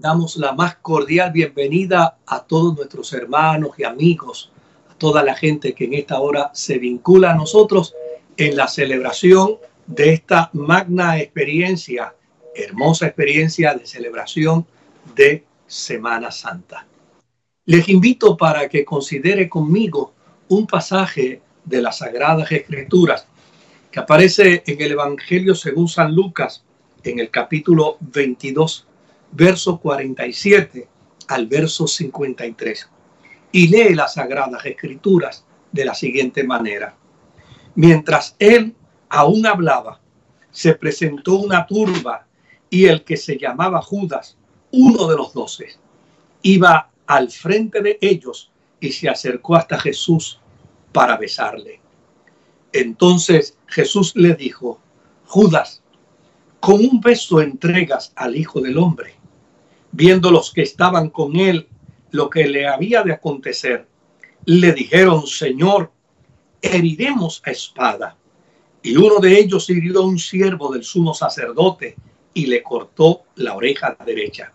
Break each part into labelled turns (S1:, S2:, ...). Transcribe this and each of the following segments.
S1: damos la más cordial bienvenida a todos nuestros hermanos y amigos, a toda la gente que en esta hora se vincula a nosotros en la celebración de esta magna experiencia, hermosa experiencia de celebración de Semana Santa. Les invito para que considere conmigo un pasaje de las Sagradas Escrituras que aparece en el Evangelio según San Lucas en el capítulo 22, verso 47 al verso 53. Y lee las Sagradas Escrituras de la siguiente manera. Mientras él aún hablaba, se presentó una turba y el que se llamaba Judas, uno de los doce, iba al frente de ellos y se acercó hasta Jesús para besarle. Entonces Jesús le dijo, Judas, con un beso entregas al Hijo del Hombre. Viendo los que estaban con él lo que le había de acontecer, le dijeron, Señor, heriremos a espada. Y uno de ellos hirió a un siervo del sumo sacerdote y le cortó la oreja derecha.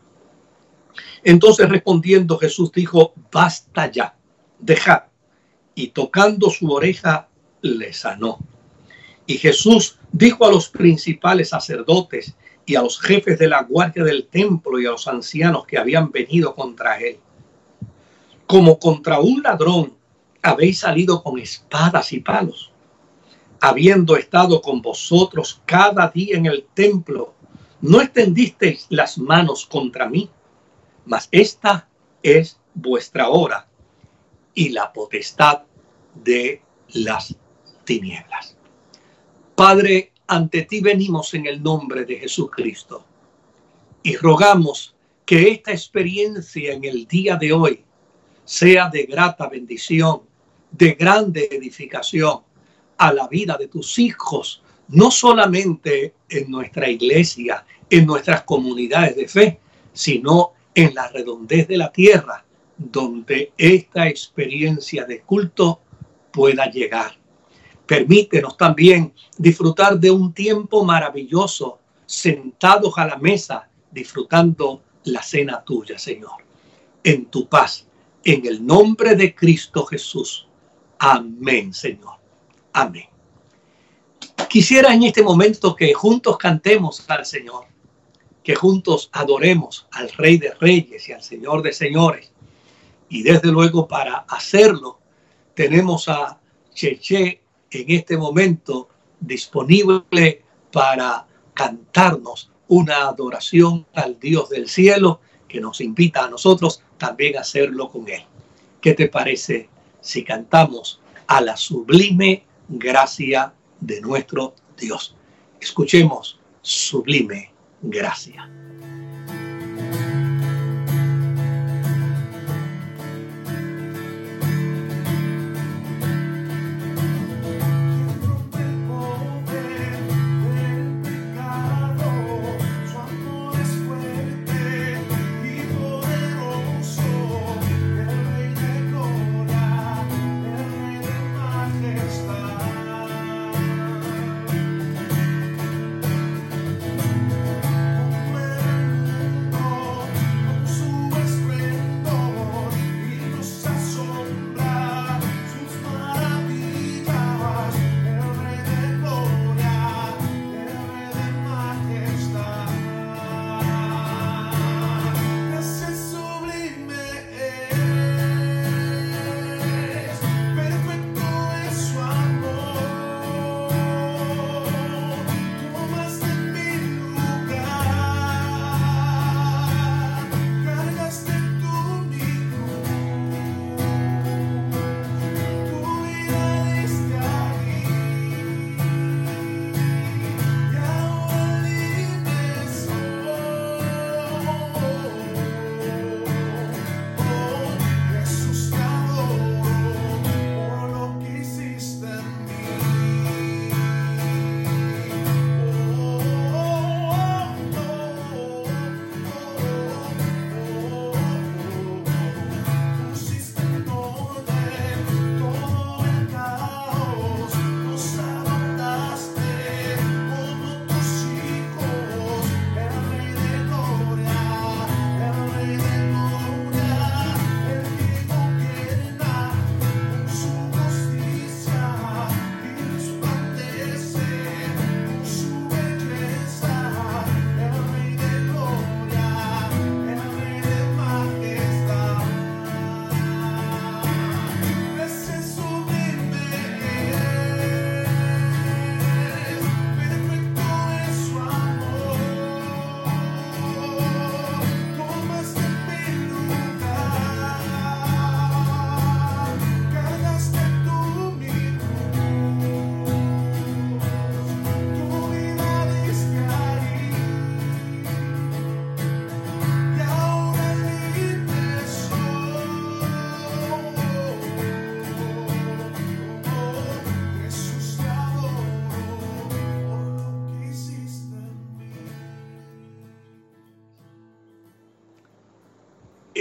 S1: Entonces respondiendo Jesús dijo, basta ya, dejad. Y tocando su oreja, le sanó. Y Jesús dijo a los principales sacerdotes y a los jefes de la guardia del templo y a los ancianos que habían venido contra él, como contra un ladrón habéis salido con espadas y palos, habiendo estado con vosotros cada día en el templo, no extendisteis las manos contra mí, mas esta es vuestra hora y la potestad de las tinieblas. Padre, ante ti venimos en el nombre de Jesucristo y rogamos que esta experiencia en el día de hoy sea de grata bendición, de grande edificación a la vida de tus hijos, no solamente en nuestra iglesia, en nuestras comunidades de fe, sino en la redondez de la tierra, donde esta experiencia de culto pueda llegar. Permítenos también disfrutar de un tiempo maravilloso, sentados a la mesa, disfrutando la cena tuya, Señor. En tu paz, en el nombre de Cristo Jesús. Amén, Señor. Amén. Quisiera en este momento que juntos cantemos al Señor, que juntos adoremos al Rey de Reyes y al Señor de Señores. Y desde luego para hacerlo tenemos a Cheche en este momento disponible para cantarnos una adoración al Dios del cielo que nos invita a nosotros también a hacerlo con Él. ¿Qué te parece si cantamos a la sublime gracia de nuestro Dios? Escuchemos sublime gracia.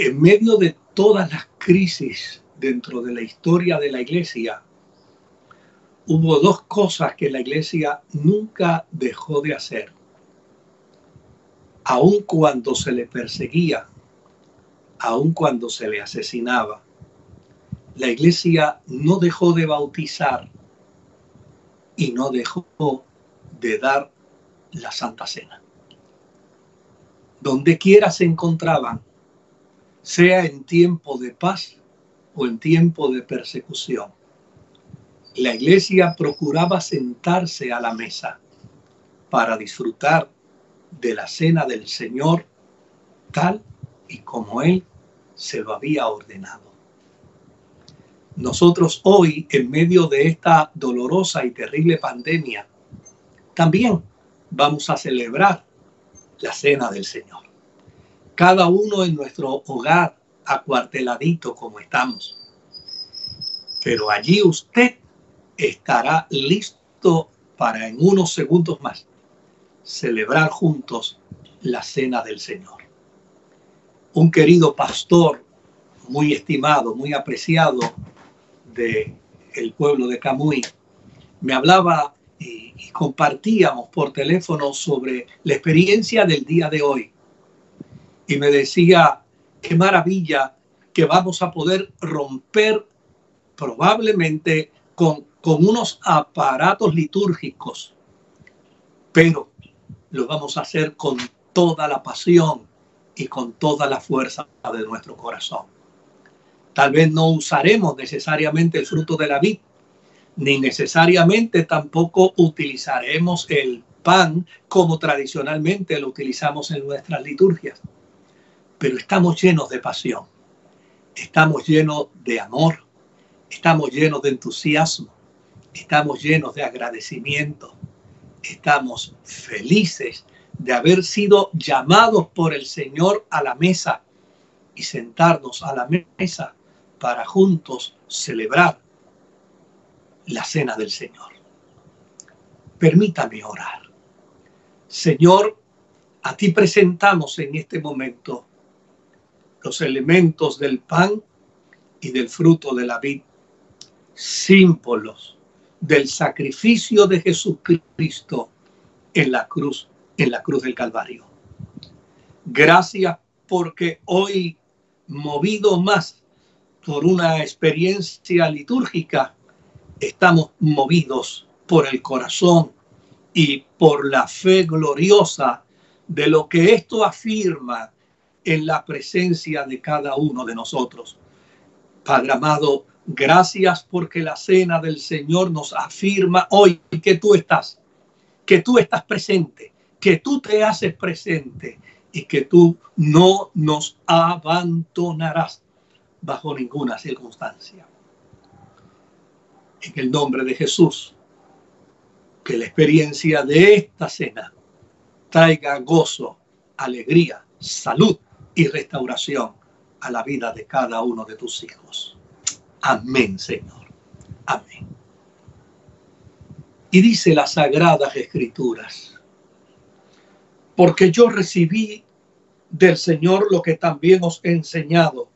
S1: En medio de todas las crisis dentro de la historia de la iglesia, hubo dos cosas que la iglesia nunca dejó de hacer, aun cuando se le perseguía, aun cuando se le asesinaba. La iglesia no dejó de bautizar y no dejó de dar la Santa Cena. Donde quiera se encontraban, sea en tiempo de paz o en tiempo de persecución, la iglesia procuraba sentarse a la mesa para disfrutar de la cena del Señor tal y como Él se lo había ordenado. Nosotros hoy, en medio de esta dolorosa y terrible pandemia, también vamos a celebrar la cena del Señor. Cada uno en nuestro hogar, acuarteladito como estamos. Pero allí usted estará listo para en unos segundos más celebrar juntos la cena del Señor. Un querido pastor muy estimado, muy apreciado de el pueblo de Camuy, me hablaba y, y, compartíamos por teléfono sobre la experiencia del día de hoy. Y me decía, qué maravilla que vamos a poder romper probablemente con con unos aparatos litúrgicos, pero lo vamos a hacer con toda la pasión y con toda la fuerza de nuestro corazón. Tal vez no usaremos necesariamente el fruto de la vid, ni necesariamente tampoco utilizaremos el pan como tradicionalmente lo utilizamos en nuestras liturgias, pero estamos llenos de pasión, estamos llenos de amor, estamos llenos de entusiasmo, estamos llenos de agradecimiento, estamos felices de haber sido llamados por el Señor a la mesa y sentarnos a la mesa para juntos celebrar la cena del Señor. Permítame orar. Señor, a ti presentamos en este momento los elementos del pan y del fruto de la vid, símbolos del sacrificio de Jesucristo en la cruz, en la cruz del Calvario. Gracias porque hoy, movido más por una experiencia litúrgica, estamos movidos por el corazón y por la fe gloriosa de lo que esto afirma en la presencia de cada uno de nosotros. Padre amado, Gracias porque la cena del Señor nos afirma hoy que tú estás, que tú estás presente, que tú te haces presente y que tú no nos abandonarás bajo ninguna circunstancia. En el nombre de Jesús, que la experiencia de esta cena traiga gozo, alegría, salud y restauración a la vida de cada uno de tus hijos. Amén, Señor. Amén. Y dice las sagradas escrituras, porque yo recibí del Señor lo que también os he enseñado,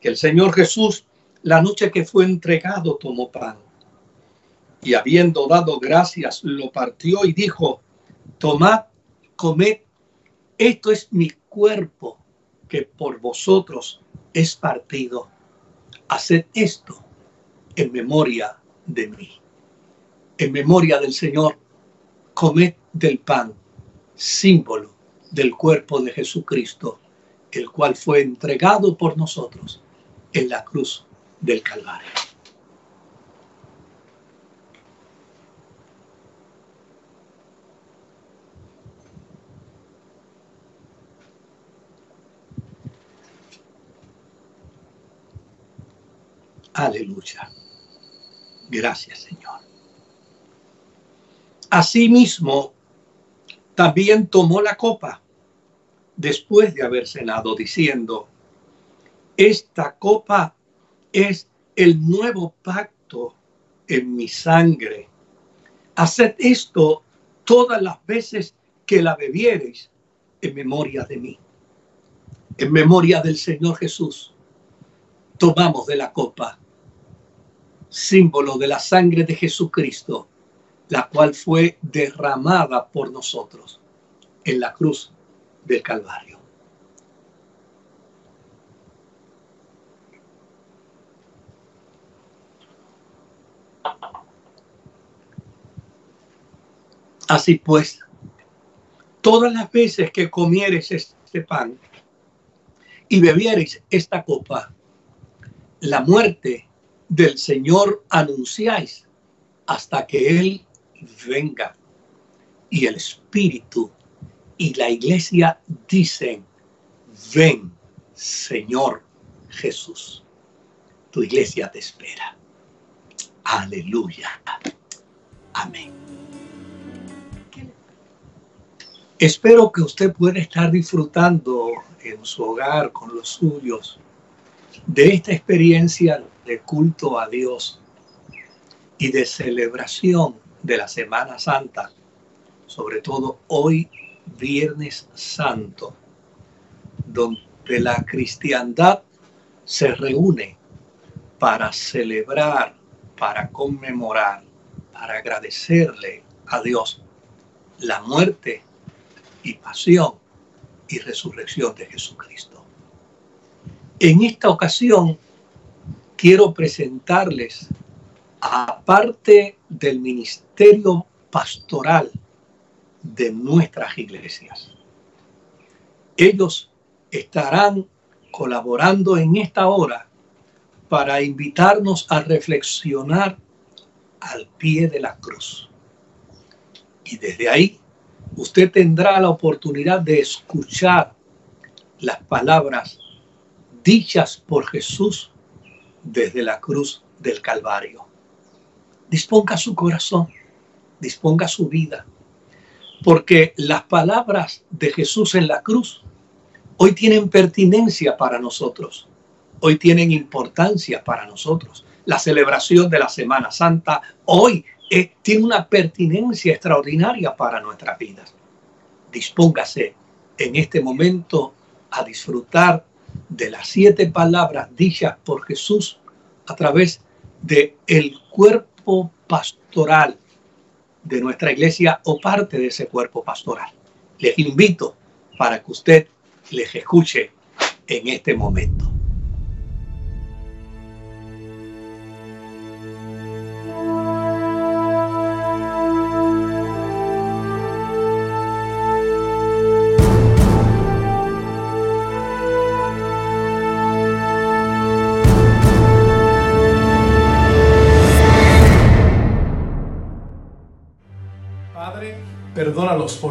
S1: que el Señor Jesús, la noche que fue entregado, tomó pan y habiendo dado gracias, lo partió y dijo, tomad, comed, esto es mi cuerpo que por vosotros es partido haced esto en memoria de mí. En memoria del Señor, comed del pan, símbolo del cuerpo de Jesucristo, el cual fue entregado por nosotros en la cruz del Calvario. Aleluya. Gracias, Señor. Asimismo, también tomó la copa después de haber cenado, diciendo, esta copa es el nuevo pacto en mi sangre. Haced esto todas las veces que la bebiereis en memoria de mí. En memoria del Señor Jesús, tomamos de la copa, símbolo de la sangre de Jesucristo, la cual fue derramada por nosotros en la cruz del Calvario. Así pues, todas las veces que comieres este pan y bebieres esta copa, la muerte del Señor anunciáis hasta que Él venga. Y el Espíritu y la iglesia dicen, ven, Señor Jesús. Tu iglesia te espera. Aleluya. Amén. Espero que usted pueda estar disfrutando en su hogar con los suyos de esta experiencia de culto a Dios y de celebración de la Semana Santa, sobre todo hoy, Viernes Santo, donde la cristiandad se reúne para celebrar, para conmemorar, para agradecerle a Dios la muerte y pasión y resurrección de Jesucristo. En esta ocasión quiero presentarles, aparte del ministerio pastoral de nuestras iglesias, ellos estarán colaborando en esta hora para invitarnos a reflexionar al pie de la cruz. Y desde ahí usted tendrá la oportunidad de escuchar las palabras dichas por Jesús desde la cruz del Calvario. Disponga su corazón, disponga su vida, porque las palabras de Jesús en la cruz hoy tienen pertinencia para nosotros, hoy tienen importancia para nosotros. La celebración de la Semana Santa hoy eh, tiene una pertinencia extraordinaria para nuestras vidas. Dispóngase en este momento a disfrutar de las siete palabras dichas por Jesús a través de el cuerpo pastoral de nuestra iglesia o parte de ese cuerpo pastoral. Les invito para que usted les escuche en este momento.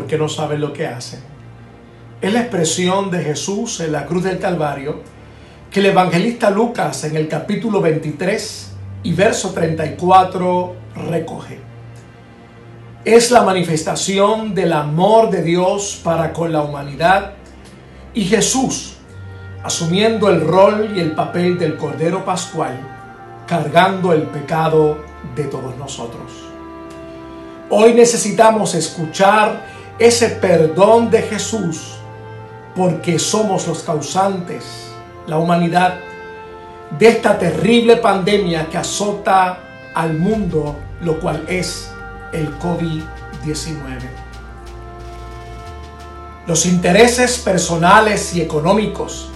S2: Porque no saben lo que hacen. Es la expresión de Jesús en la cruz del Calvario que el evangelista Lucas en el capítulo 23 y verso 34 recoge. Es la manifestación del amor de Dios para con la humanidad y Jesús, asumiendo el rol y el papel del Cordero Pascual, cargando el pecado de todos nosotros. Hoy necesitamos escuchar ese perdón de Jesús porque somos los causantes, la humanidad, de esta terrible pandemia que azota al mundo, lo cual es el COVID-19. Los intereses personales y económicos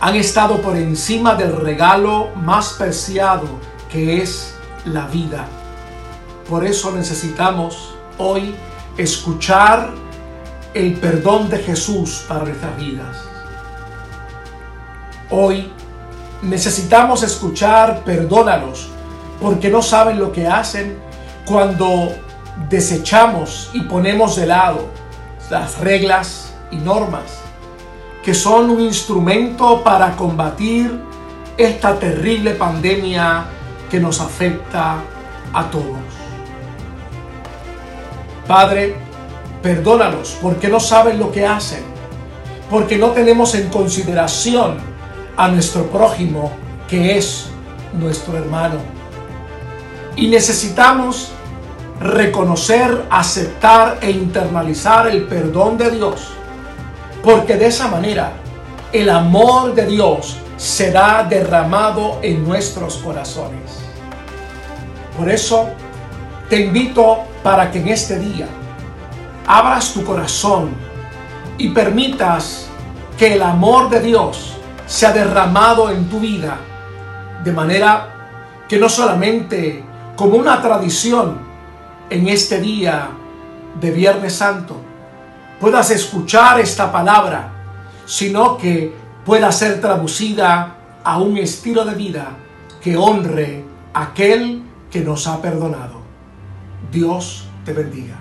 S2: han estado por encima del regalo más preciado que es la vida por eso necesitamos hoy escuchar el perdón de Jesús para nuestras vidas. Hoy necesitamos escuchar perdónalos porque no saben lo que hacen cuando desechamos y ponemos de lado las reglas y normas que son un instrumento para combatir esta terrible pandemia que nos afecta a todos. Padre, perdónalos porque no saben lo que hacen, porque no tenemos en consideración a nuestro prójimo que es nuestro hermano. Y necesitamos reconocer, aceptar e internalizar el perdón de Dios, porque de esa manera el amor de Dios será derramado en nuestros corazones. Por eso te invito para que en este día abras tu corazón y permitas que el amor de Dios sea derramado en tu vida de manera que no solamente como una tradición en este día de Viernes Santo puedas escuchar esta palabra, sino que pueda ser traducida a un estilo de vida que honre a aquel que nos ha perdonado. Dios te bendiga.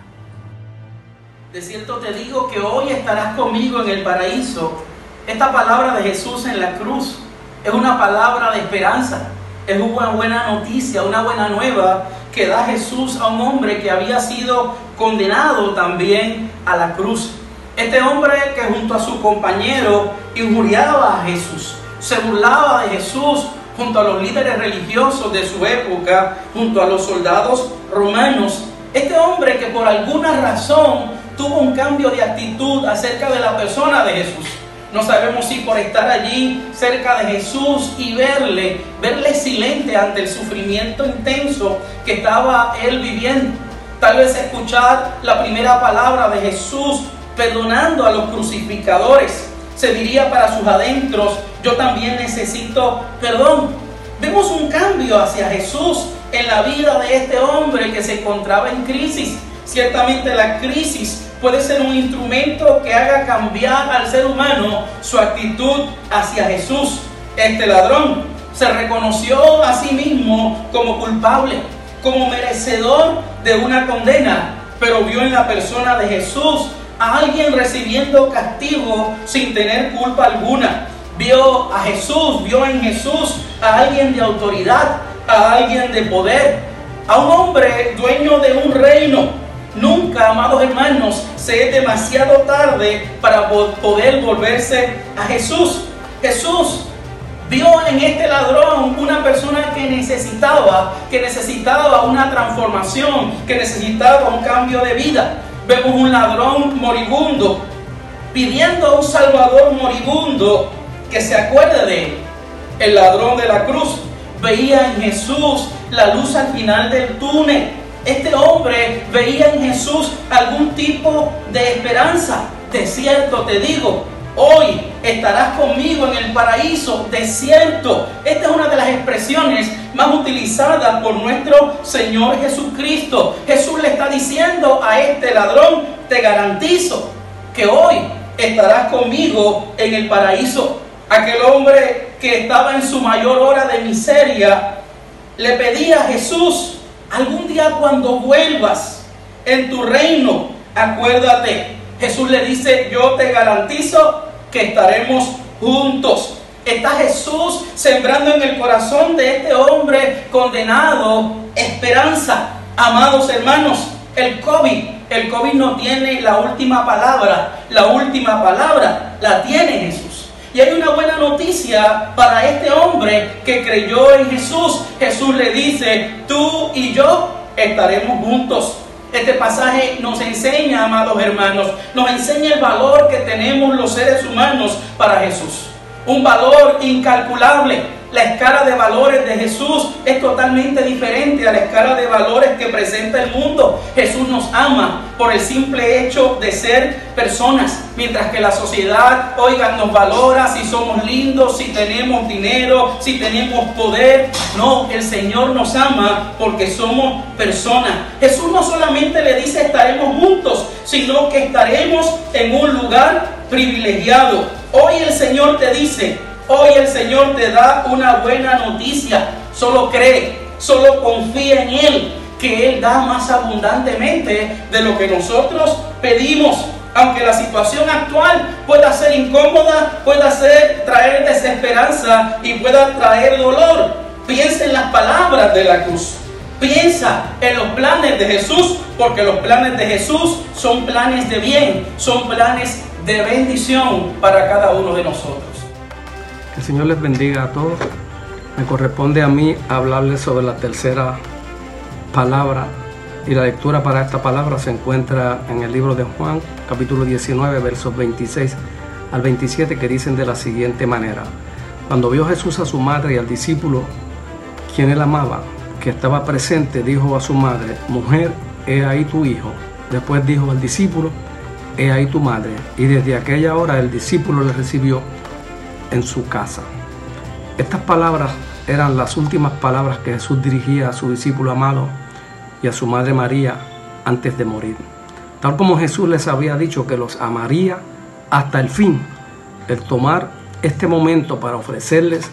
S3: De cierto te digo que hoy estarás conmigo en el paraíso. Esta palabra de Jesús en la cruz es una palabra de esperanza, es una buena noticia, una buena nueva que da Jesús a un hombre que había sido condenado también a la cruz. Este hombre que junto a su compañero injuriaba a Jesús, se burlaba de Jesús junto a los líderes religiosos de su época, junto a los soldados romanos. Este hombre que por alguna razón tuvo un cambio de actitud acerca de la persona de Jesús. No sabemos si por estar allí cerca de Jesús y verle, verle silente ante el sufrimiento intenso que estaba él viviendo. Tal vez escuchar la primera palabra de Jesús perdonando a los crucificadores. Se diría para sus adentros, yo también necesito perdón. Vemos un cambio hacia Jesús en la vida de este hombre que se encontraba en crisis. Ciertamente la crisis puede ser un instrumento que haga cambiar al ser humano su actitud hacia Jesús. Este ladrón se reconoció a sí mismo como culpable, como merecedor de una condena, pero vio en la persona de Jesús a alguien recibiendo castigo sin tener culpa alguna. Vio a Jesús, vio en Jesús a alguien de autoridad, a alguien de poder, a un hombre dueño de un reino. Nunca, amados hermanos, se es demasiado tarde para poder volverse a Jesús. Jesús vio en este ladrón una persona que necesitaba, que necesitaba una transformación, que necesitaba un cambio de vida vemos un ladrón moribundo pidiendo a un Salvador moribundo que se acuerde de él. El ladrón de la cruz veía en Jesús la luz al final del túnel. Este hombre veía en Jesús algún tipo de esperanza. De cierto te digo, Hoy estarás conmigo en el paraíso desierto. Esta es una de las expresiones más utilizadas por nuestro Señor Jesucristo. Jesús le está diciendo a este ladrón, te garantizo que hoy estarás conmigo en el paraíso. Aquel hombre que estaba en su mayor hora de miseria, le pedía a Jesús, algún día cuando vuelvas en tu reino, acuérdate. Jesús le dice, yo te garantizo que estaremos juntos. Está Jesús sembrando en el corazón de este hombre condenado esperanza. Amados hermanos, el COVID, el COVID no tiene la última palabra. La última palabra la tiene Jesús. Y hay una buena noticia para este hombre que creyó en Jesús. Jesús le dice, tú y yo estaremos juntos. Este pasaje nos enseña, amados hermanos, nos enseña el valor que tenemos los seres humanos para Jesús. Un valor incalculable. La escala de valores de Jesús es totalmente diferente a la escala de valores que presenta el mundo. Jesús nos ama por el simple hecho de ser personas, mientras que la sociedad, oigan, nos valora si somos lindos, si tenemos dinero, si tenemos poder. No, el Señor nos ama porque somos personas. Jesús no solamente le dice estaremos juntos, sino que estaremos en un lugar privilegiado. Hoy el Señor te dice, Hoy el Señor te da una buena noticia. Solo cree, solo confía en Él, que Él da más abundantemente de lo que nosotros pedimos. Aunque la situación actual pueda ser incómoda, pueda ser traer desesperanza y pueda traer dolor. Piensa en las palabras de la cruz. Piensa en los planes de Jesús, porque los planes de Jesús son planes de bien, son planes de bendición para cada uno de nosotros.
S4: El Señor les bendiga a todos. Me corresponde a mí hablarles sobre la tercera palabra y la lectura para esta palabra se encuentra en el libro de Juan, capítulo 19, versos 26 al 27 que dicen de la siguiente manera. Cuando vio Jesús a su madre y al discípulo, quien él amaba, que estaba presente, dijo a su madre, mujer, he ahí tu hijo. Después dijo al discípulo, he ahí tu madre. Y desde aquella hora el discípulo le recibió en su casa. Estas palabras eran las últimas palabras que Jesús dirigía a su discípulo amado y a su madre María antes de morir. Tal como Jesús les había dicho que los amaría hasta el fin, el tomar este momento para ofrecerles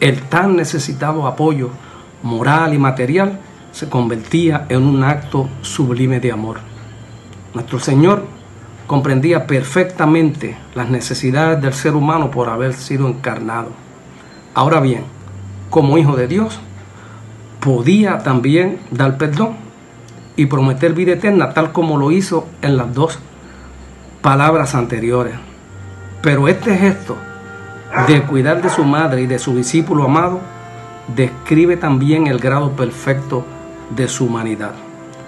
S4: el tan necesitado apoyo moral y material se convertía en un acto sublime de amor. Nuestro Señor comprendía perfectamente las necesidades del ser humano por haber sido encarnado. Ahora bien, como hijo de Dios, podía también dar perdón y prometer vida eterna, tal como lo hizo en las dos palabras anteriores. Pero este gesto de cuidar de su madre y de su discípulo amado describe también el grado perfecto de su humanidad.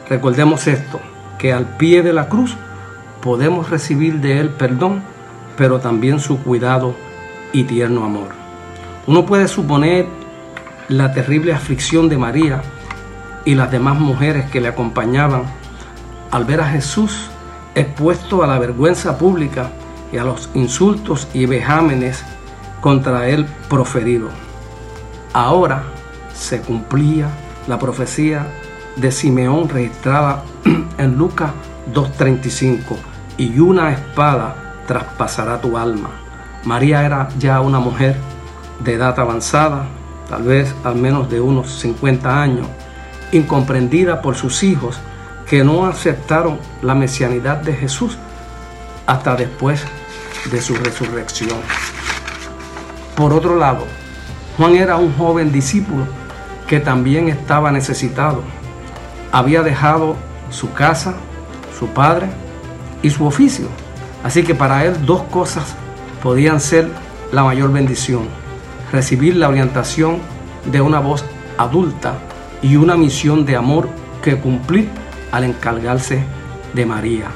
S4: Recordemos esto, que al pie de la cruz podemos recibir de Él perdón, pero también su cuidado y tierno amor. Uno puede suponer la terrible aflicción de María y las demás mujeres que le acompañaban al ver a Jesús expuesto a la vergüenza pública y a los insultos y vejámenes contra él proferidos. Ahora se cumplía la profecía de Simeón registrada en Lucas 2.35 y una espada traspasará tu alma. María era ya una mujer de edad avanzada, tal vez al menos de unos 50 años, incomprendida por sus hijos que no aceptaron la mesianidad de Jesús hasta después de su resurrección. Por otro lado, Juan era un joven discípulo que también estaba necesitado. Había dejado su casa, su padre y su oficio. Así que para él dos cosas podían ser la mayor bendición recibir la orientación de una voz adulta y una misión de amor que cumplir al encargarse de María.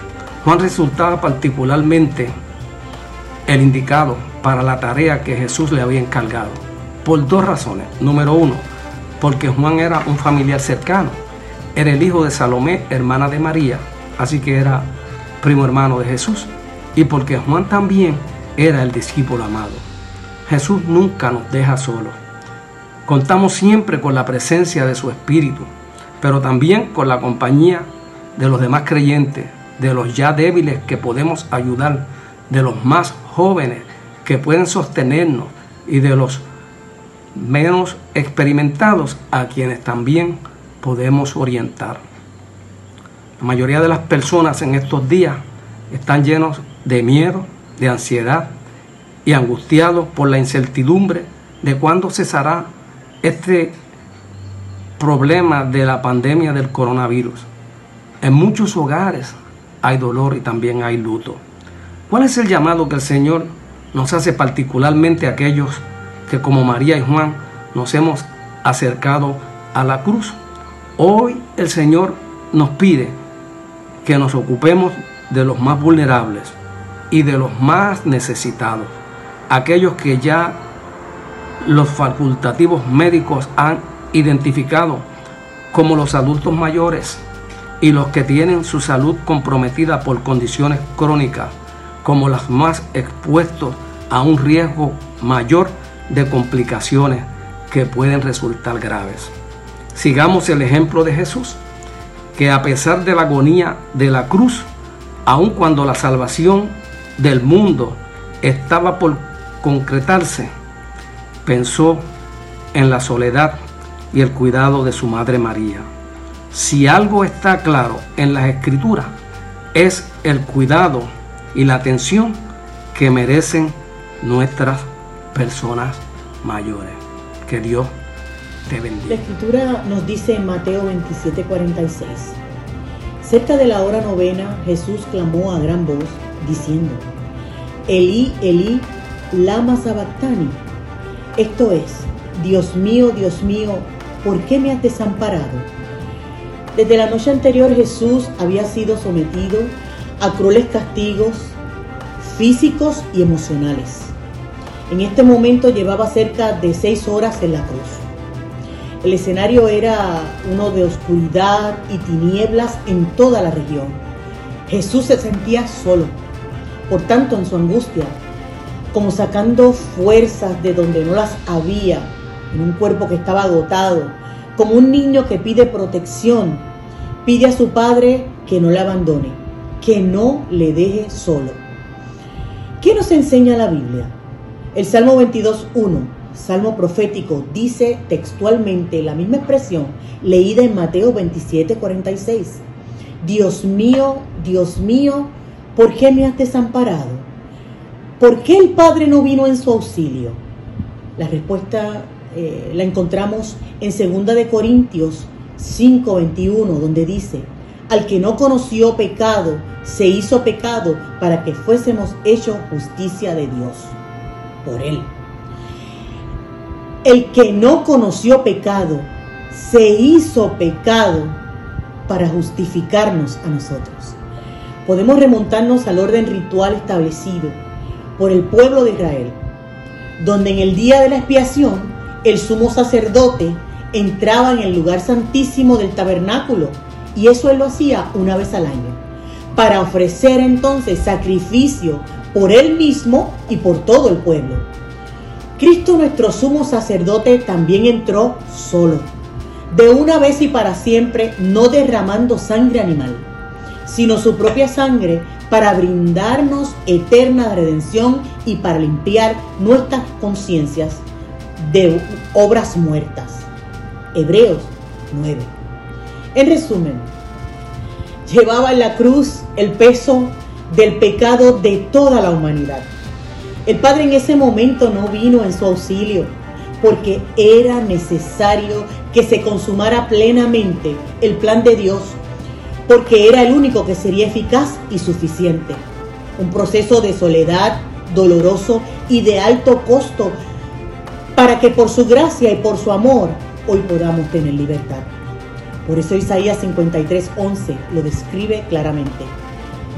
S4: Juan resultaba particularmente el indicado para la tarea que Jesús le había encargado, por dos razones. Número uno, porque Juan era un familiar cercano, era el hijo de Salomé, hermana de María, así que era primo hermano de Jesús, y porque Juan también era el discípulo amado. Jesús nunca nos deja solos. Contamos siempre con la presencia de su Espíritu, pero también con la compañía de los demás creyentes, de los ya débiles que podemos ayudar, de los más jóvenes que pueden sostenernos y de los menos experimentados a quienes también podemos orientar. La mayoría de las personas en estos días están llenos de miedo, de ansiedad, y angustiados por la incertidumbre de cuándo cesará este problema de la pandemia del coronavirus. En muchos hogares hay dolor y también hay luto. ¿Cuál es el llamado que el Señor nos hace particularmente a aquellos que como María y Juan nos hemos acercado a la cruz? Hoy el Señor nos pide que nos ocupemos de los más vulnerables y de los más necesitados aquellos que ya los facultativos médicos han identificado como los adultos mayores y los que tienen su salud comprometida por condiciones crónicas como las más expuestos a un riesgo mayor de complicaciones que pueden resultar graves. Sigamos el ejemplo de Jesús, que a pesar de la agonía de la cruz, aun cuando la salvación del mundo estaba por concretarse, pensó en la soledad y el cuidado de su Madre María. Si algo está claro en las escrituras, es el cuidado y la atención que merecen nuestras personas mayores. Que Dios
S5: La escritura nos dice en Mateo 27:46, cerca de la hora novena Jesús clamó a gran voz, diciendo, Elí, Elí, Lama Sabactani. Esto es, Dios mío, Dios mío, ¿por qué me has desamparado? Desde la noche anterior Jesús había sido sometido a crueles castigos, físicos y emocionales. En este momento llevaba cerca de seis horas en la cruz. El escenario era uno de oscuridad y tinieblas en toda la región. Jesús se sentía solo. Por tanto, en su angustia, como sacando fuerzas de donde no las había, en un cuerpo que estaba agotado, como un niño que pide protección, pide a su padre que no le abandone, que no le deje solo. ¿Qué nos enseña la Biblia? El Salmo 22.1, Salmo profético, dice textualmente la misma expresión leída en Mateo 27.46. Dios mío, Dios mío, ¿por qué me has desamparado? ¿Por qué el Padre no vino en su auxilio? La respuesta eh, la encontramos en 2 de Corintios 5:21, donde dice, al que no conoció pecado, se hizo pecado para que fuésemos hechos justicia de Dios por él. El que no conoció pecado, se hizo pecado para justificarnos a nosotros. Podemos remontarnos al orden ritual establecido por el pueblo de Israel, donde en el día de la expiación el sumo sacerdote entraba en el lugar santísimo del tabernáculo y eso él lo hacía una vez al año, para ofrecer entonces sacrificio por él mismo y por todo el pueblo. Cristo nuestro sumo sacerdote también entró solo, de una vez y para siempre, no derramando sangre animal, sino su propia sangre para brindarnos eterna redención y para limpiar nuestras conciencias de obras muertas. Hebreos 9. En resumen, llevaba en la cruz el peso del pecado de toda la humanidad. El Padre en ese momento no vino en su auxilio porque era necesario que se consumara plenamente el plan de Dios porque era el único que sería eficaz y suficiente. Un proceso de soledad doloroso y de alto costo para que por su gracia y por su amor hoy podamos tener libertad. Por eso Isaías 53:11 lo describe claramente.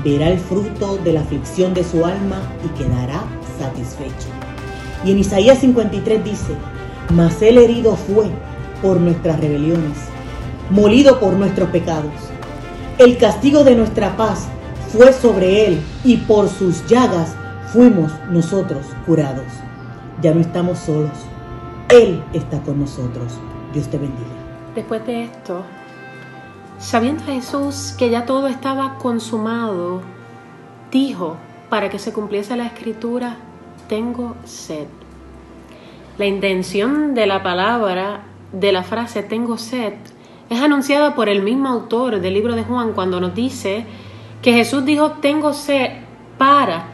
S5: Verá el fruto de la aflicción de su alma y quedará Y en Isaías 53 dice, mas el herido fue por nuestras rebeliones, molido por nuestros pecados el castigo de nuestra paz fue sobre él y por sus llagas fuimos nosotros curados. Ya no estamos solos. Él está con nosotros. Dios te bendiga.
S6: Después de esto, sabiendo Jesús que ya todo estaba consumado, dijo para que se cumpliese la escritura, tengo sed. La intención de la palabra, de la frase tengo sed, es anunciada por el mismo autor del libro de Juan cuando nos dice que Jesús dijo, tengo sed para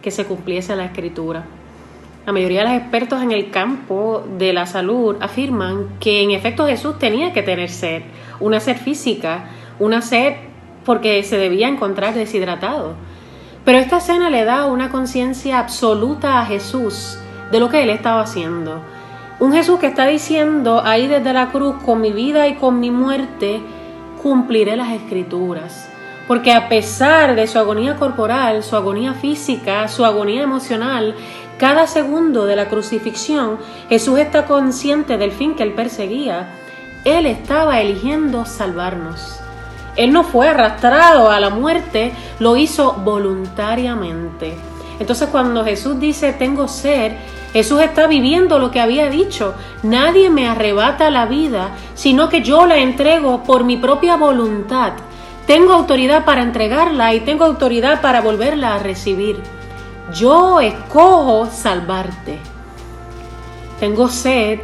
S6: que se cumpliese la escritura. La mayoría de los expertos en el campo de la salud afirman que en efecto Jesús tenía que tener sed, una sed física, una sed porque se debía encontrar deshidratado. Pero esta escena le da una conciencia absoluta a Jesús de lo que él estaba haciendo un Jesús que está diciendo ahí desde la cruz, con mi vida y con mi muerte, cumpliré las escrituras. Porque a pesar de su agonía corporal, su agonía física, su agonía emocional, cada segundo de la crucifixión, Jesús está consciente del fin que él perseguía. Él estaba eligiendo salvarnos. Él no fue arrastrado a la muerte, lo hizo voluntariamente. Entonces cuando Jesús dice, tengo sed, Jesús está viviendo lo que había dicho. Nadie me arrebata la vida, sino que yo la entrego por mi propia voluntad. Tengo autoridad para entregarla y tengo autoridad para volverla a recibir. Yo escojo salvarte. Tengo sed.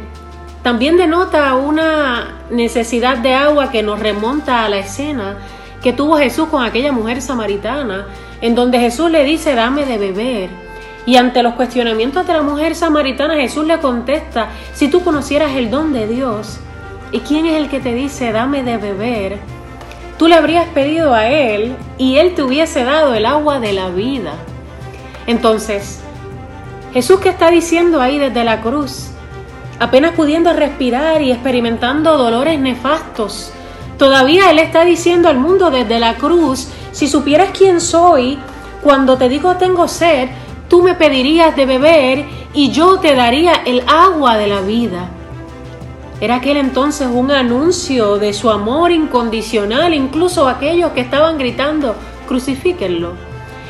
S6: También denota una necesidad de agua que nos remonta a la escena que tuvo Jesús con aquella mujer samaritana, en donde Jesús le dice, dame de beber. Y ante los cuestionamientos de la mujer samaritana, Jesús le contesta, si tú conocieras el don de Dios, ¿y quién es el que te dice, dame de beber? Tú le habrías pedido a Él y Él te hubiese dado el agua de la vida. Entonces, Jesús que está diciendo ahí desde la cruz, apenas pudiendo respirar y experimentando dolores nefastos, todavía Él está diciendo al mundo desde la cruz, si supieras quién soy, cuando te digo tengo sed, tú me pedirías de beber y yo te daría el agua de la vida. Era aquel entonces un anuncio de su amor incondicional, incluso aquellos que estaban gritando, crucifíquenlo.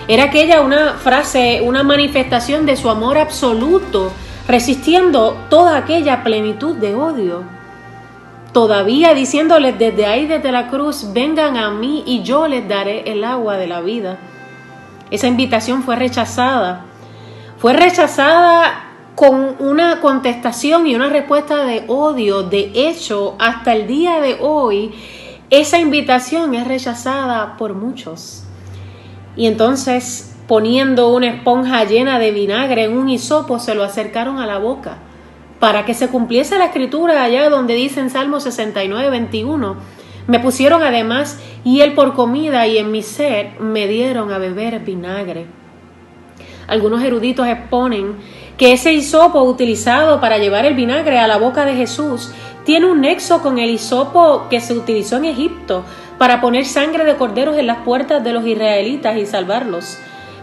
S6: Era aquella una frase, una manifestación de su amor absoluto, resistiendo toda aquella plenitud de odio. Todavía diciéndoles desde ahí, desde la cruz, vengan a mí y yo les daré el agua de la vida. Esa invitación fue rechazada. Fue rechazada con una contestación y una respuesta de odio. De hecho, hasta el día de hoy, esa invitación es rechazada por muchos. Y entonces, poniendo una esponja llena de vinagre en un hisopo, se lo acercaron a la boca para que se cumpliese la escritura allá donde dice en Salmo 69, 21. Me pusieron además hiel por comida y en mi sed me dieron a beber vinagre. Algunos eruditos exponen que ese hisopo utilizado para llevar el vinagre a la boca de Jesús tiene un nexo con el hisopo que se utilizó en Egipto para poner sangre de corderos en las puertas de los israelitas y salvarlos.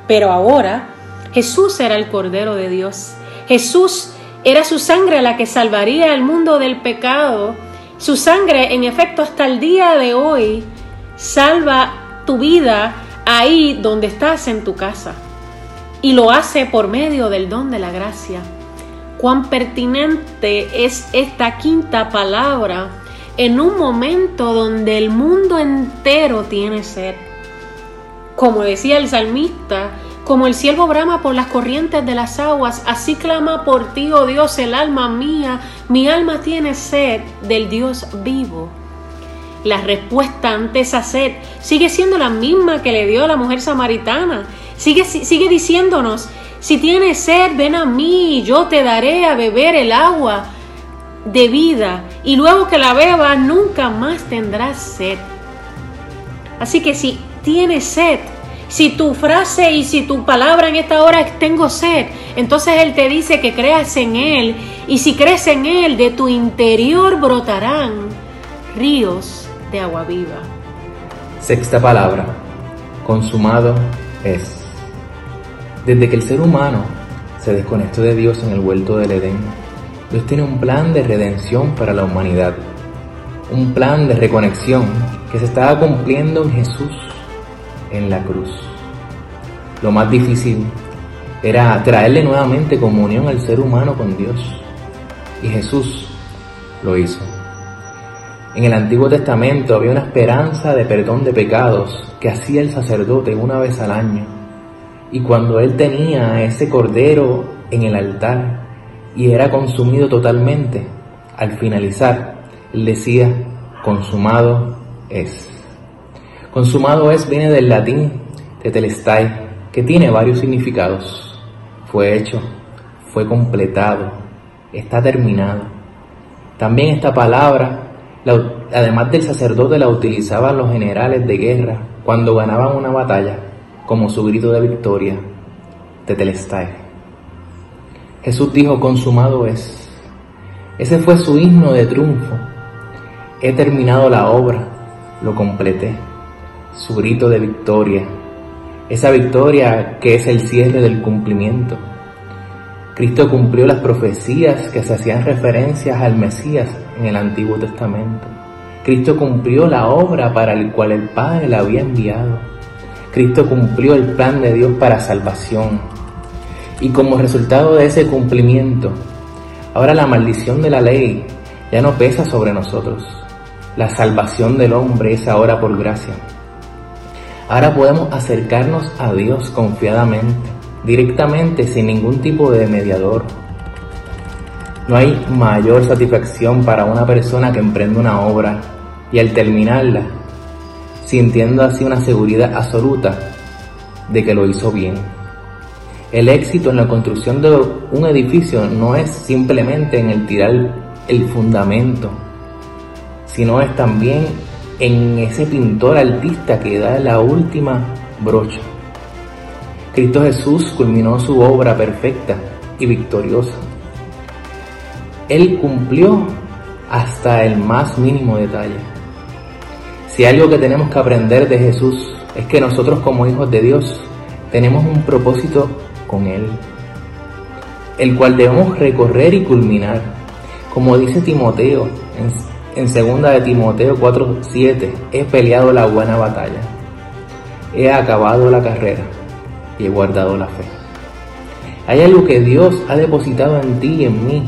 S6: Pero ahora Jesús era el Cordero de Dios. Jesús era su sangre la que salvaría al mundo del pecado. Su sangre, en efecto, hasta el día de hoy, salva tu vida ahí donde estás en tu casa y lo hace por medio del don de la gracia. Cuán pertinente es esta quinta palabra en un momento donde el mundo entero tiene sed. Como decía el salmista, como el siervo brama por las corrientes de las aguas, así clama por ti, oh Dios, el alma mía. Mi alma tiene sed del Dios vivo. La respuesta ante esa sed sigue siendo la misma que le dio la mujer samaritana. Sigue, sigue diciéndonos, si tienes sed, ven a mí y yo te daré a beber el agua de vida. Y luego que la bebas, nunca más tendrás sed. Así que si tienes sed, si tu frase y si tu palabra en esta hora es tengo sed, entonces Él te dice que creas en Él. Y si crees en Él, de tu interior brotarán ríos de agua viva.
S7: Sexta palabra, consumado es. Desde que el ser humano se desconectó de Dios en el huerto del Edén, Dios tiene un plan de redención para la humanidad, un plan de reconexión que se estaba cumpliendo en Jesús en la cruz. Lo más difícil era traerle nuevamente comunión al ser humano con Dios. Y Jesús lo hizo. En el Antiguo Testamento había una esperanza de perdón de pecados que hacía el sacerdote una vez al año. Y cuando él tenía ese cordero en el altar y era consumido totalmente, al finalizar, él decía, consumado es. Consumado es viene del latín tetelestai, que tiene varios significados. Fue hecho, fue completado, está terminado. También esta palabra además del sacerdote, la utilizaban los generales de guerra cuando ganaban una batalla como su grito de victoria, Tetelestai. Jesús dijo, consumado es. Ese fue su himno de triunfo. He terminado la obra, lo completé. Su grito de victoria. Esa victoria que es el cierre del cumplimiento. Cristo cumplió las profecías que se hacían referencias al Mesías en el Antiguo Testamento. Cristo cumplió la obra para el cual el Padre le había enviado. Cristo cumplió el plan de Dios para salvación. Y como resultado de ese cumplimiento, ahora la maldición de la ley ya no pesa sobre nosotros. La salvación del hombre es ahora por gracia. Ahora podemos acercarnos a Dios confiadamente, directamente, sin ningún tipo de mediador, no hay mayor satisfacción para una persona que emprende una obra y al terminarla, sintiendo así una seguridad absoluta de que lo hizo bien. El éxito en la construcción de un edificio no es simplemente en el tirar el fundamento, sino es también en ese pintor artista que da la última brocha. Cristo Jesús culminó su obra perfecta y victoriosa él cumplió hasta el más mínimo detalle. Si algo que tenemos que aprender de Jesús es que nosotros como hijos de Dios tenemos un propósito con Él, el cual debemos recorrer y culminar. Como dice Timoteo en, en 2 de Timoteo 4:7, he peleado la buena batalla, he acabado la carrera y he guardado la fe. Hay algo que Dios ha depositado en ti y en mí,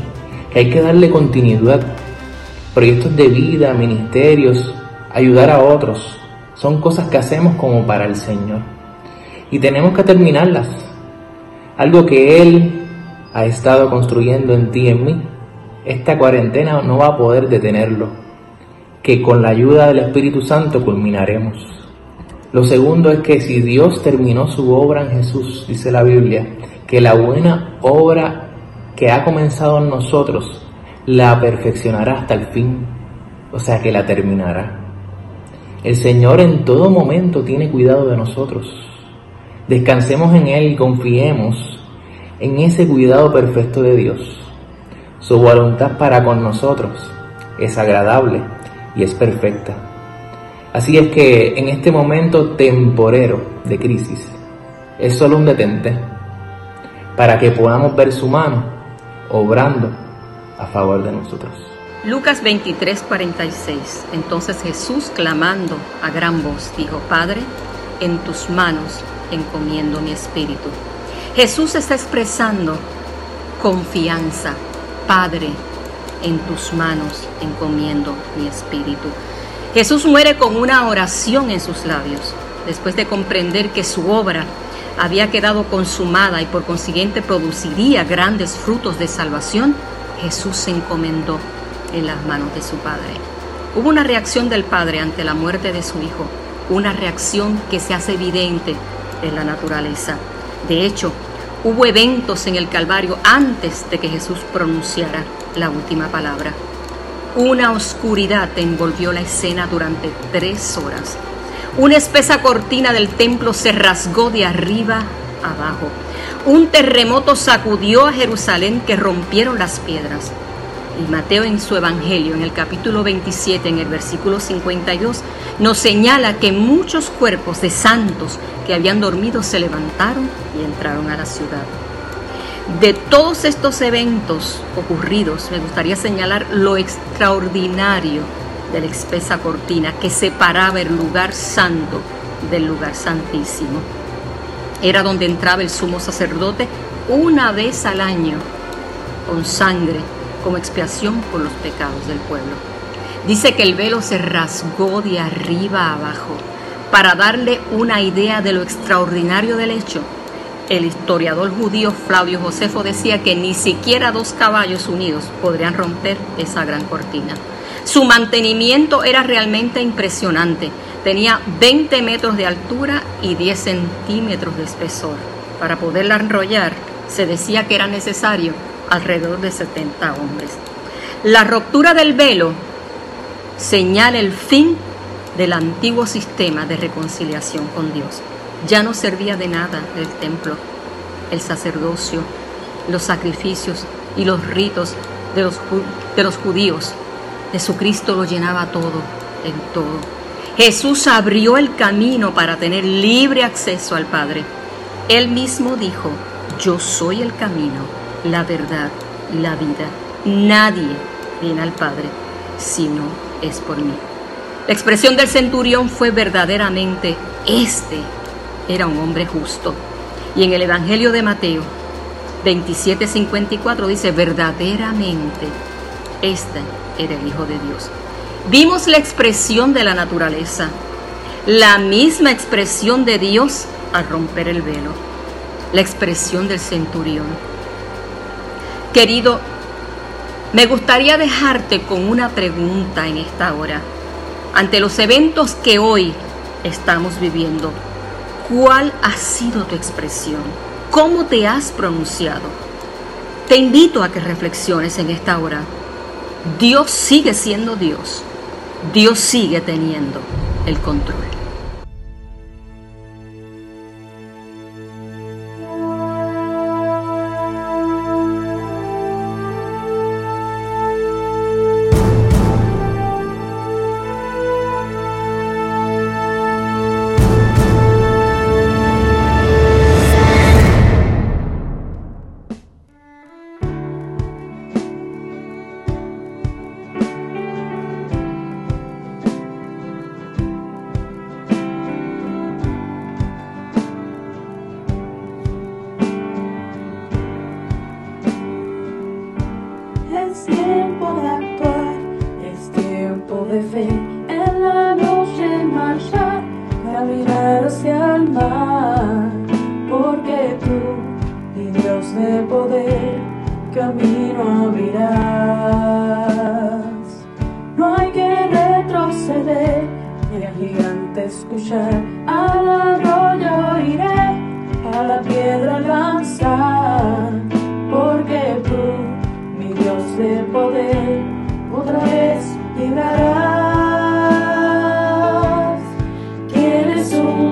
S7: que hay que darle continuidad. Proyectos de vida, ministerios, ayudar a otros, son cosas que hacemos como para el Señor. Y tenemos que terminarlas. Algo que Él ha estado construyendo en ti y en mí. Esta cuarentena no va a poder detenerlo. Que con la ayuda del Espíritu Santo culminaremos. Lo segundo es que si Dios terminó su obra en Jesús, dice la Biblia, que la buena obra que ha comenzado en nosotros la perfeccionará hasta el fin, o sea que la terminará. El Señor en todo momento tiene cuidado de nosotros. Descansemos en Él y confiemos en ese cuidado perfecto de Dios. Su voluntad para con nosotros es agradable y es perfecta. Así es que en este momento temporero de crisis es solo un detente para que podamos ver su mano obrando a favor de nosotros.
S8: Lucas 23, 46. Entonces Jesús, clamando a gran voz, dijo, Padre, en tus manos encomiendo mi espíritu. Jesús está expresando confianza. Padre, en tus manos encomiendo mi espíritu. Jesús muere con una oración en sus labios, después de comprender que su obra había quedado consumada y por consiguiente produciría grandes frutos de salvación, Jesús se encomendó en las manos de su Padre. Hubo una reacción del Padre ante la muerte de su Hijo, una reacción que se hace evidente en la naturaleza. De hecho, hubo eventos en el Calvario antes de que Jesús pronunciara la última palabra. Una oscuridad envolvió la escena durante tres horas una espesa cortina del templo se rasgó de arriba abajo. Un terremoto sacudió a Jerusalén que rompieron las piedras. Mateo en su Evangelio, en el capítulo 27, en el versículo 52, nos señala que muchos cuerpos de santos que habían dormido se levantaron y entraron a la ciudad. De todos estos eventos ocurridos, me gustaría señalar lo extraordinario de la espesa cortina que separaba el lugar santo del lugar santísimo. Era donde entraba el sumo sacerdote una vez al año con sangre como expiación por los pecados del pueblo. Dice que el velo se rasgó de arriba a abajo para darle una idea de lo extraordinario del hecho. El historiador judío Flavio Josefo decía que ni siquiera dos caballos unidos podrían romper esa gran cortina. Su mantenimiento era realmente impresionante. Tenía 20 metros de altura y 10 centímetros de espesor. Para poderla enrollar, se decía que era necesario alrededor de 70 hombres. La ruptura del velo señala el fin del antiguo sistema de reconciliación con Dios. Ya no servía de nada el templo, el sacerdocio, los sacrificios y los ritos de los, de los judíos Jesucristo lo llenaba todo, en todo. Jesús abrió el camino para tener libre acceso al Padre. Él mismo dijo, yo soy el camino, la verdad la vida. Nadie viene al Padre si no es por mí. La expresión del centurión fue verdaderamente, este era un hombre justo. Y en el Evangelio de Mateo 27:54 dice, verdaderamente, este era el Hijo de Dios. Vimos la expresión de la naturaleza, la misma expresión de Dios al romper el velo, la expresión del centurión. Querido, me gustaría dejarte con una pregunta en esta hora. Ante los eventos que hoy estamos viviendo, ¿cuál ha sido tu expresión? ¿Cómo te has pronunciado? Te invito a que reflexiones en esta hora. Dios sigue siendo Dios. Dios sigue teniendo el control.
S9: Tienes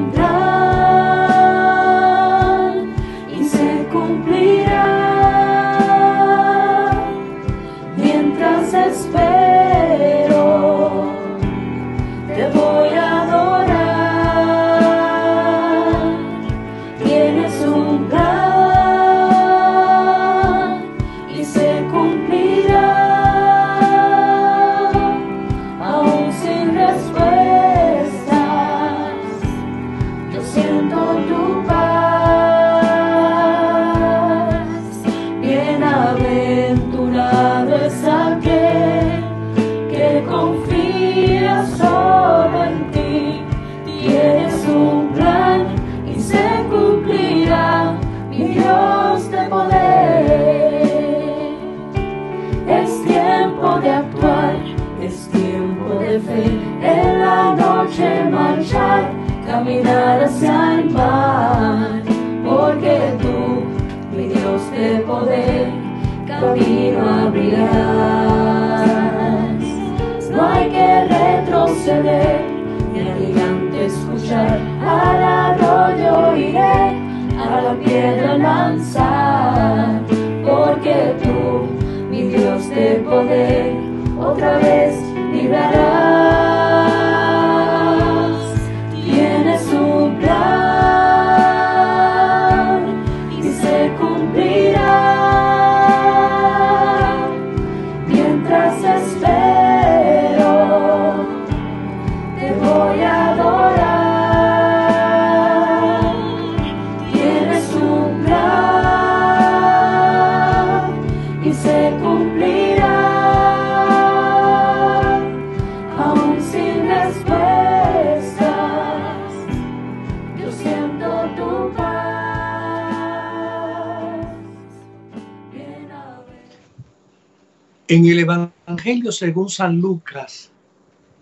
S9: En el
S1: Evangelio según San Lucas,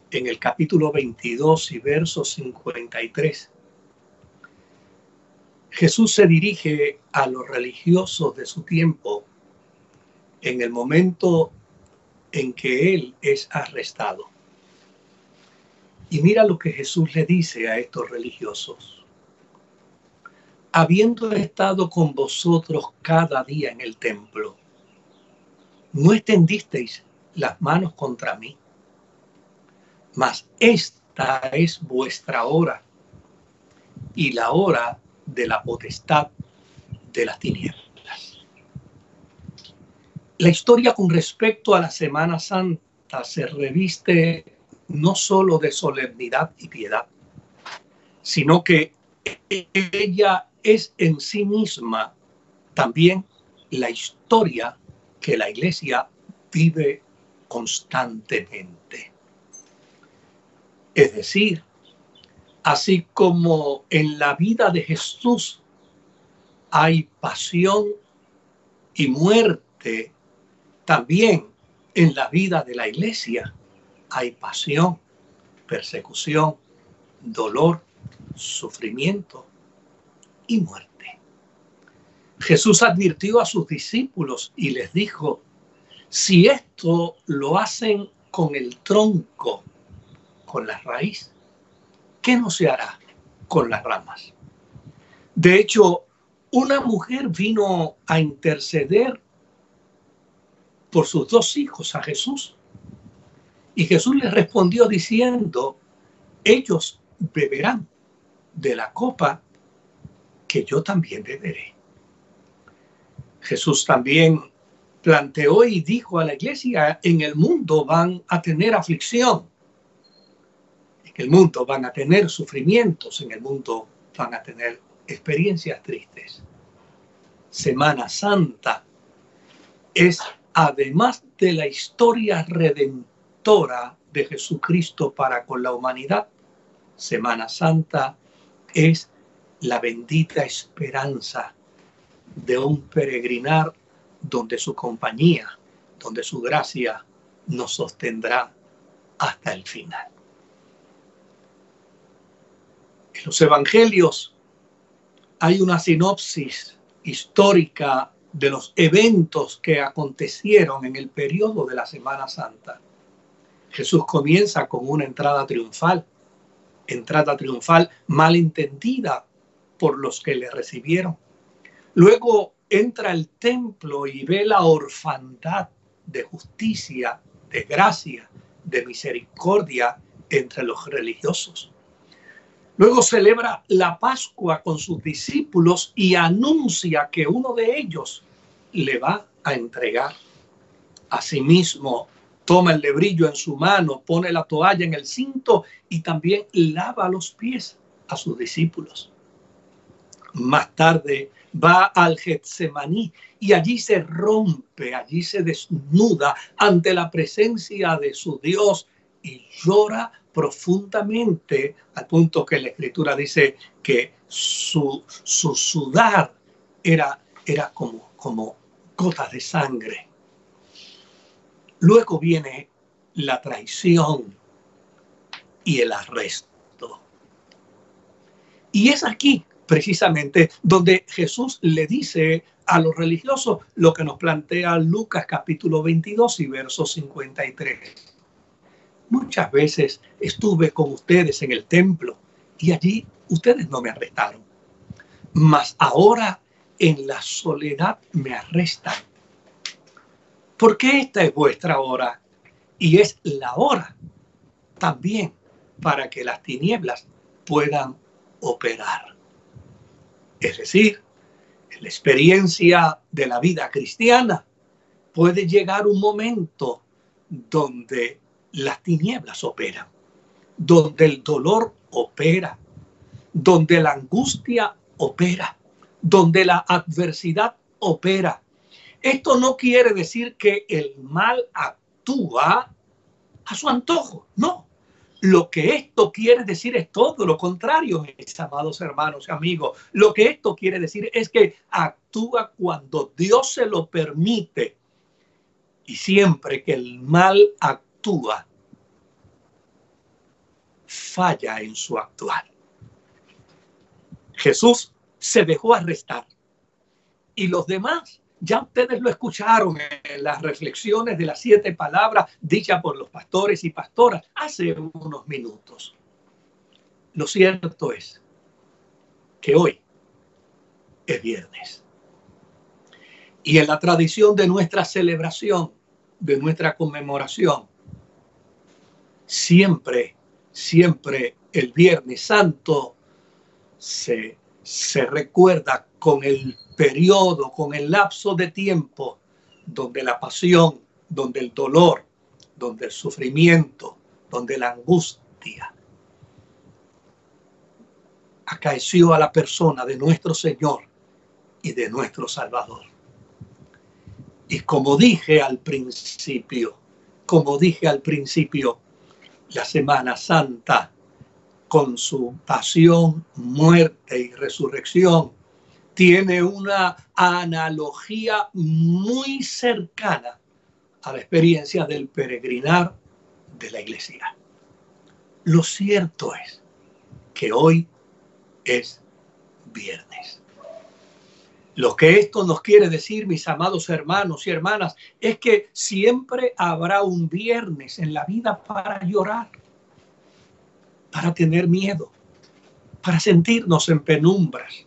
S1: en el capítulo 22 y verso 53, Jesús se dirige a los religiosos de su tiempo en el momento en que él es arrestado. Y mira lo que Jesús le dice a estos religiosos. Habiendo estado con vosotros cada día en el templo, no extendisteis las manos contra mí, mas esta es vuestra hora y la hora de la potestad de las tinieblas. La historia con respecto a la Semana Santa se reviste no solo de solemnidad y piedad, sino que ella es en sí misma también la historia que la iglesia vive constantemente. Es decir, así como en la vida de Jesús hay pasión y muerte, también en la vida de la iglesia hay pasión, persecución, dolor, sufrimiento y muerte. Jesús advirtió a sus discípulos y les dijo, si esto lo hacen con el tronco, con la raíz, ¿qué no se hará con las ramas? De hecho, una mujer vino a interceder por sus dos hijos a Jesús. Y Jesús les respondió diciendo, ellos beberán de la copa que yo también beberé. Jesús también planteó y dijo a la iglesia, en el mundo van a tener aflicción, en el mundo van a tener sufrimientos, en el mundo van a tener experiencias tristes. Semana Santa es además de la historia redentora de Jesucristo para con la humanidad, Semana Santa es la bendita esperanza de un peregrinar donde su compañía, donde su gracia nos sostendrá hasta el final. En los evangelios hay una sinopsis histórica de los eventos que acontecieron en el periodo de la Semana Santa. Jesús comienza con una entrada triunfal, entrada triunfal mal entendida por los que le recibieron. Luego entra al templo y ve la orfandad de justicia, de gracia, de misericordia entre los religiosos. Luego celebra la Pascua con sus discípulos y anuncia que uno de ellos le va a entregar. Asimismo, toma el lebrillo en su mano, pone la toalla en el cinto y también lava los pies a sus discípulos. Más tarde va al Getsemaní y allí se rompe, allí se desnuda ante la presencia de su Dios y llora profundamente al punto que la escritura dice que su, su sudar era, era como, como gotas de sangre. Luego viene la traición y el arresto. Y es aquí precisamente donde Jesús le dice a los religiosos lo que nos plantea Lucas capítulo 22 y verso 53. Muchas veces estuve con ustedes en el templo y allí ustedes no me arrestaron. Mas ahora en la soledad me arrestan. Porque esta es vuestra hora y es la hora también para que las tinieblas puedan operar. Es decir, la experiencia de la vida cristiana puede llegar un momento donde las tinieblas operan, donde el dolor opera, donde la angustia opera, donde la adversidad opera. Esto no quiere decir que el mal actúa a su antojo, no. Lo que esto quiere decir es todo lo contrario, mis amados hermanos y amigos. Lo que esto quiere decir es que actúa cuando Dios se lo permite. Y siempre que el mal actúa, falla en su actual. Jesús se dejó arrestar y los demás, ya ustedes lo escucharon en las reflexiones de las siete palabras dichas por los pastores y pastoras hace unos minutos. Lo cierto es que hoy es viernes. Y en la tradición de nuestra celebración, de nuestra conmemoración, siempre, siempre el Viernes Santo se, se recuerda con el periodo, con el lapso de tiempo donde la pasión, donde el dolor, donde el sufrimiento, donde la angustia acaeció a la persona de nuestro Señor y de nuestro Salvador. Y como dije al principio, como dije al principio, la Semana Santa con su pasión, muerte y resurrección tiene una analogía muy cercana a la experiencia del peregrinar de la iglesia. Lo cierto es que hoy es viernes. Lo que esto nos quiere decir, mis amados hermanos y hermanas, es que siempre habrá un viernes en la vida para llorar, para tener miedo, para sentirnos en penumbras,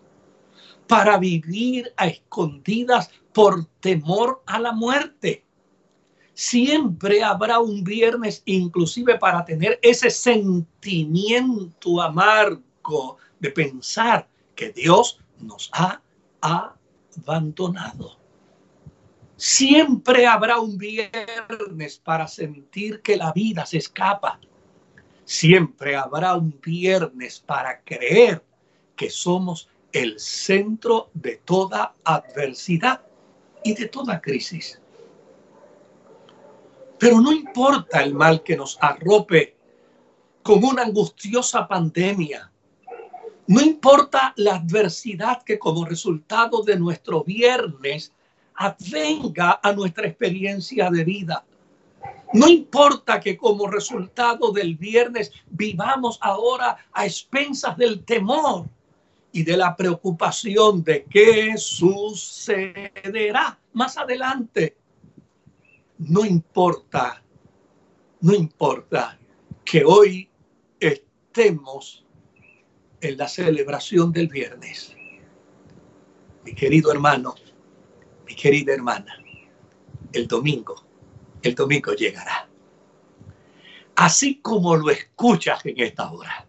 S1: para vivir a escondidas por temor a la muerte. Siempre habrá un viernes inclusive para tener ese sentimiento amargo de pensar que Dios nos ha abandonado. Siempre habrá un viernes para sentir que la vida se escapa. Siempre habrá un viernes para creer que somos el centro de toda adversidad y de toda crisis. Pero no importa el mal que nos arrope con una angustiosa pandemia. No importa la adversidad que como resultado de nuestro viernes advenga a nuestra experiencia de vida. No importa que como resultado del viernes vivamos ahora a expensas del temor y de la preocupación de qué sucederá más adelante. No importa, no importa que hoy estemos en la celebración del viernes. Mi querido hermano, mi querida hermana, el domingo, el domingo llegará. Así como lo escuchas en esta hora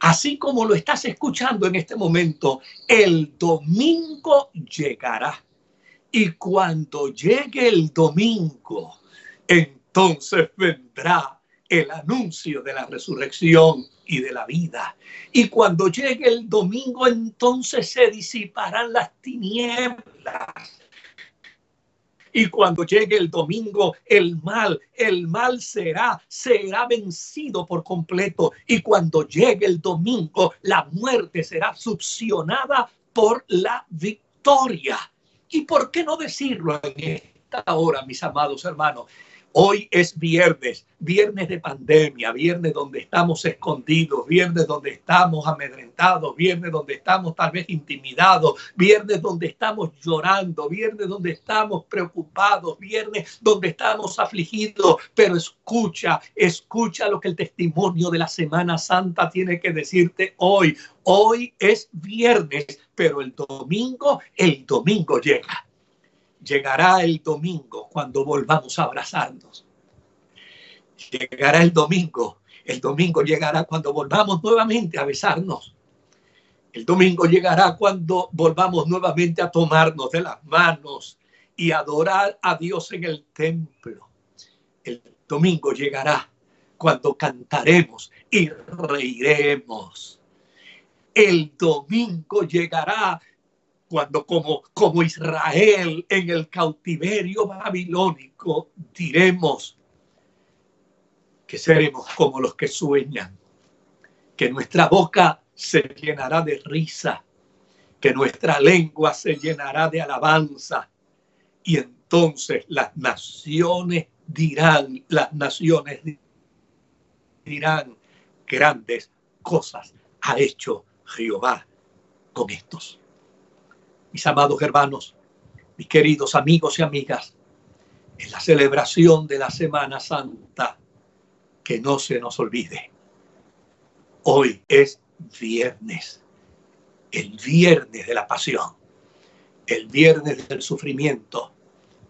S1: así como lo estás escuchando en este momento, el domingo llegará. Y cuando llegue el domingo, entonces vendrá el anuncio de la resurrección y de la vida. Y cuando llegue el domingo, entonces se disiparán las tinieblas y cuando llegue el domingo, el mal, el mal será, será vencido por completo. Y cuando llegue el domingo, la muerte será succionada por la victoria. ¿Y por qué no decirlo en esta hora, mis amados hermanos? Hoy es viernes, viernes de pandemia, viernes donde estamos escondidos, viernes donde estamos amedrentados, viernes donde estamos tal vez intimidados, viernes donde estamos llorando, viernes donde estamos preocupados, viernes donde estamos afligidos. Pero escucha, escucha lo que el testimonio de la Semana Santa tiene que decirte hoy. Hoy es viernes, pero el domingo, el domingo llega llegará el domingo cuando volvamos a abrazarnos. Llegará el domingo. El domingo llegará cuando volvamos nuevamente a besarnos. El domingo llegará cuando volvamos nuevamente a tomarnos de las manos y adorar a Dios en el templo. El domingo llegará cuando cantaremos y reiremos. El domingo llegará cuando como, como Israel en el cautiverio babilónico diremos que seremos como los que sueñan, que nuestra boca se llenará de risa, que nuestra lengua se llenará de alabanza. Y entonces las naciones dirán, las naciones dirán, grandes cosas ha hecho Jehová con estos mis amados hermanos, mis queridos amigos y amigas, en la celebración de la Semana Santa, que no se nos olvide. Hoy es viernes, el viernes de la pasión, el viernes del sufrimiento,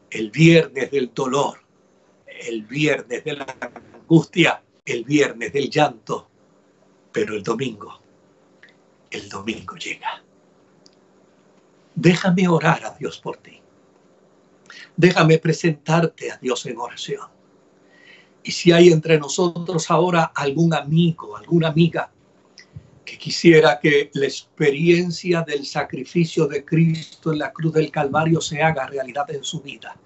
S1: el viernes del dolor, el viernes de la angustia, el viernes del llanto, pero el domingo, el domingo llega. Déjame orar a Dios por ti. Déjame presentarte a Dios en oración. Y si hay entre nosotros ahora algún amigo, alguna amiga que quisiera que la experiencia del sacrificio de Cristo en la cruz del Calvario se haga realidad en su vida,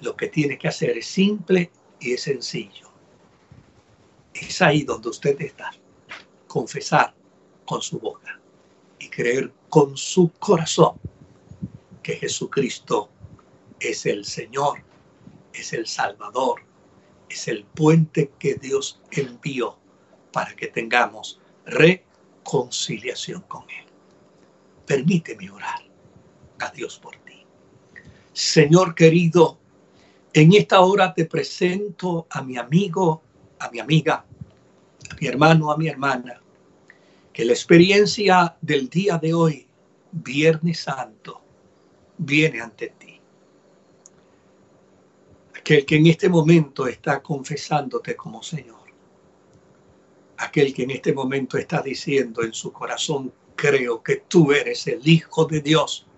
S1: lo que tiene que hacer es simple y es sencillo. Es ahí donde usted está. Confesar con su boca y creer con su corazón que Jesucristo es el Señor, es el Salvador, es el puente que Dios envió para que tengamos reconciliación con Él. Permíteme orar a Dios por ti. Señor querido, en esta hora te presento a mi amigo, a mi amiga, a mi hermano, a mi hermana, que la experiencia del día de hoy, Viernes Santo, viene ante ti. Aquel que en este momento está confesándote como Señor. Aquel que en este momento está diciendo en su corazón, creo que tú eres el Hijo de Dios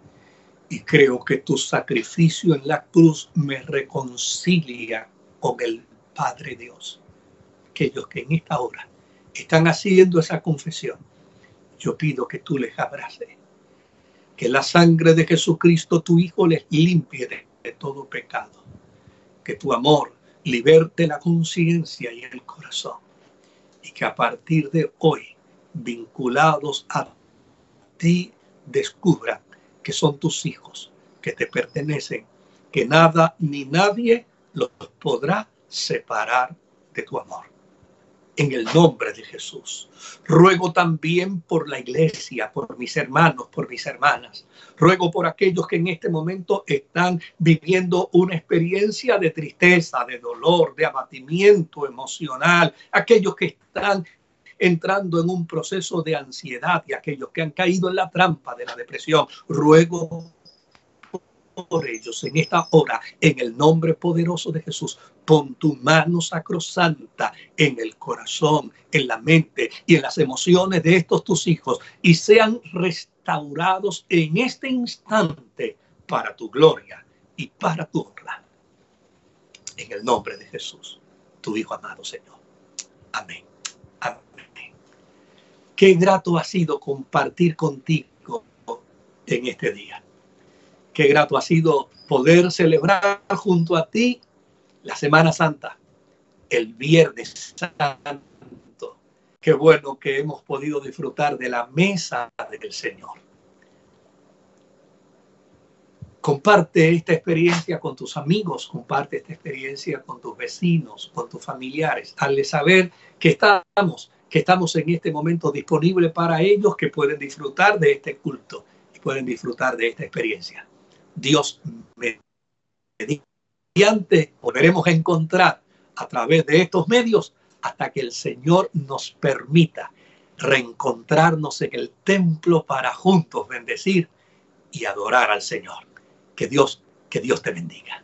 S1: y creo que tu sacrificio en la cruz me reconcilia con el Padre Dios. Aquellos que en esta hora están haciendo esa confesión, yo pido que tú les abraces. Que la sangre de Jesucristo, tu Hijo, les limpie de, todo pecado. Que tu amor liberte la conciencia y el corazón. Y que a partir de hoy, vinculados a ti, descubran que son tus hijos, que te pertenecen, que nada ni nadie los podrá separar de tu amor en el nombre de Jesús. Ruego también por la iglesia, por mis hermanos, por mis hermanas. Ruego por aquellos que en este momento están viviendo una experiencia de tristeza, de dolor, de abatimiento emocional, aquellos que están entrando en un proceso de ansiedad y aquellos que han caído en la trampa de la depresión. Ruego por ellos en esta hora, en el nombre poderoso de Jesús. Pon tu mano sacrosanta en el corazón, en la mente y en las emociones de estos tus hijos y sean restaurados en este instante para tu gloria y para tu honra. En el nombre de Jesús, tu Hijo amado Señor. Amén. Amén. Qué grato ha sido compartir contigo en este día. Qué grato ha sido poder celebrar junto a ti la Semana Santa, el Viernes Santo. Qué bueno que hemos podido disfrutar de la mesa del Señor. Comparte esta experiencia con tus amigos, comparte esta experiencia con tus vecinos, con tus familiares. Hazle saber que estamos, que estamos en este momento disponibles para ellos, que pueden disfrutar de este culto y pueden disfrutar de esta experiencia. Dios mediante volveremos a encontrar a través de estos medios hasta que el Señor nos permita reencontrarnos en el templo para juntos bendecir y adorar al Señor. Que Dios, que Dios te bendiga.